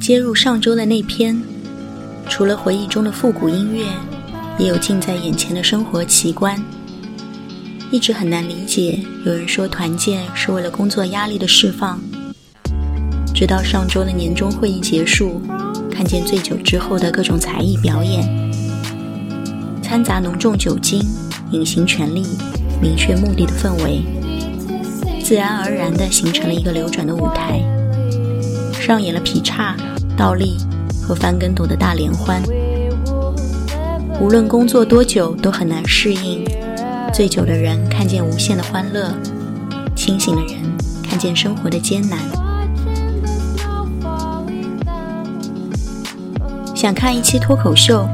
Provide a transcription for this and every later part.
接入上周的那篇，除了回忆中的复古音乐，也有近在眼前的生活奇观。一直很难理解，有人说团建是为了工作压力的释放。直到上周的年终会议结束，看见醉酒之后的各种才艺表演，掺杂浓重酒精、隐形权力、明确目的的氛围，自然而然地形成了一个流转的舞台，上演了劈叉、倒立和翻跟斗的大联欢。无论工作多久，都很难适应。醉酒的人看见无限的欢乐，清醒的人看见生活的艰难。想看一期脱口秀，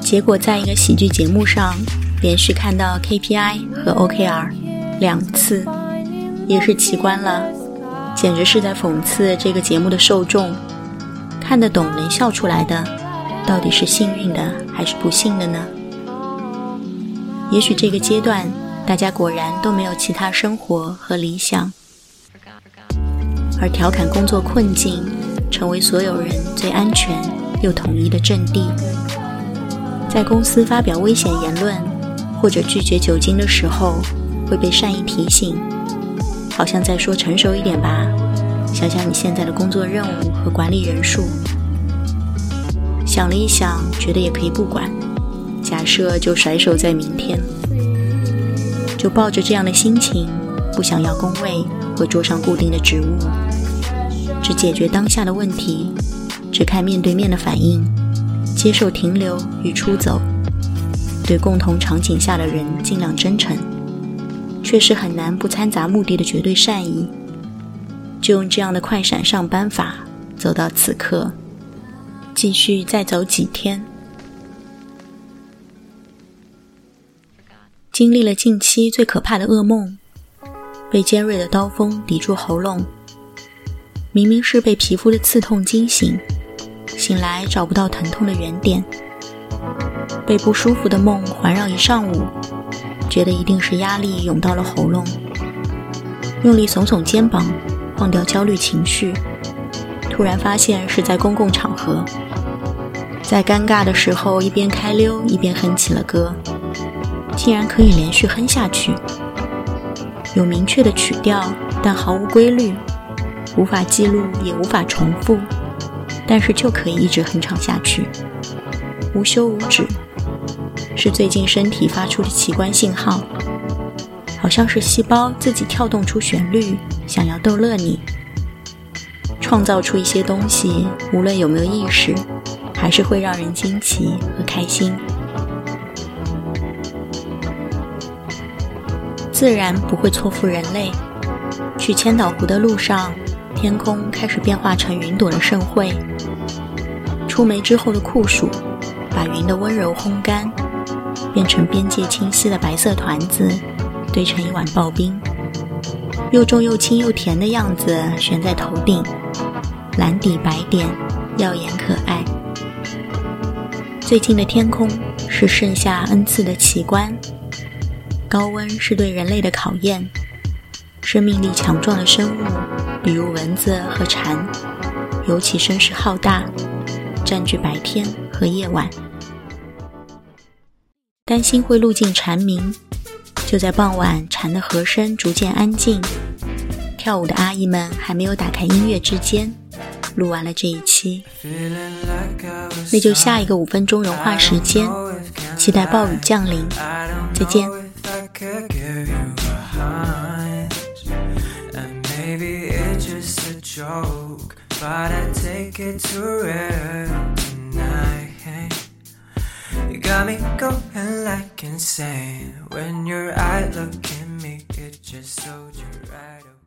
结果在一个喜剧节目上连续看到 KPI 和 OKR 两次，也是奇观了，简直是在讽刺这个节目的受众。看得懂能笑出来的，到底是幸运的还是不幸的呢？也许这个阶段，大家果然都没有其他生活和理想，而调侃工作困境，成为所有人最安全又统一的阵地。在公司发表危险言论或者拒绝酒精的时候，会被善意提醒，好像在说成熟一点吧，想想你现在的工作任务和管理人数。想了一想，觉得也可以不管。假设就甩手在明天，就抱着这样的心情，不想要工位和桌上固定的职务，只解决当下的问题，只看面对面的反应，接受停留与出走，对共同场景下的人尽量真诚，确实很难不掺杂目的的绝对善意。就用这样的快闪上班法走到此刻，继续再走几天。经历了近期最可怕的噩梦，被尖锐的刀锋抵住喉咙。明明是被皮肤的刺痛惊醒，醒来找不到疼痛的原点。被不舒服的梦环绕一上午，觉得一定是压力涌到了喉咙。用力耸耸肩膀，忘掉焦虑情绪，突然发现是在公共场合，在尴尬的时候一边开溜一边哼起了歌。竟然可以连续哼下去，有明确的曲调，但毫无规律，无法记录也无法重复，但是就可以一直哼唱下去，无休无止。是最近身体发出的奇观信号，好像是细胞自己跳动出旋律，想要逗乐你，创造出一些东西，无论有没有意识，还是会让人惊奇和开心。自然不会错付人类。去千岛湖的路上，天空开始变化成云朵的盛会。出梅之后的酷暑，把云的温柔烘干，变成边界清晰的白色团子，堆成一碗刨冰。又重又轻又甜的样子悬在头顶，蓝底白点，耀眼可爱。最近的天空是盛夏恩赐的奇观。高温是对人类的考验，生命力强壮的生物，比如蚊子和蝉，尤其声势浩大，占据白天和夜晚。担心会录进蝉鸣，就在傍晚，蝉的和声逐渐安静，跳舞的阿姨们还没有打开音乐之间，录完了这一期。那就下一个五分钟融化时间，期待暴雨降临，再见。But I take it to reality Got me going like insane when your eye look at me, it just told you right away.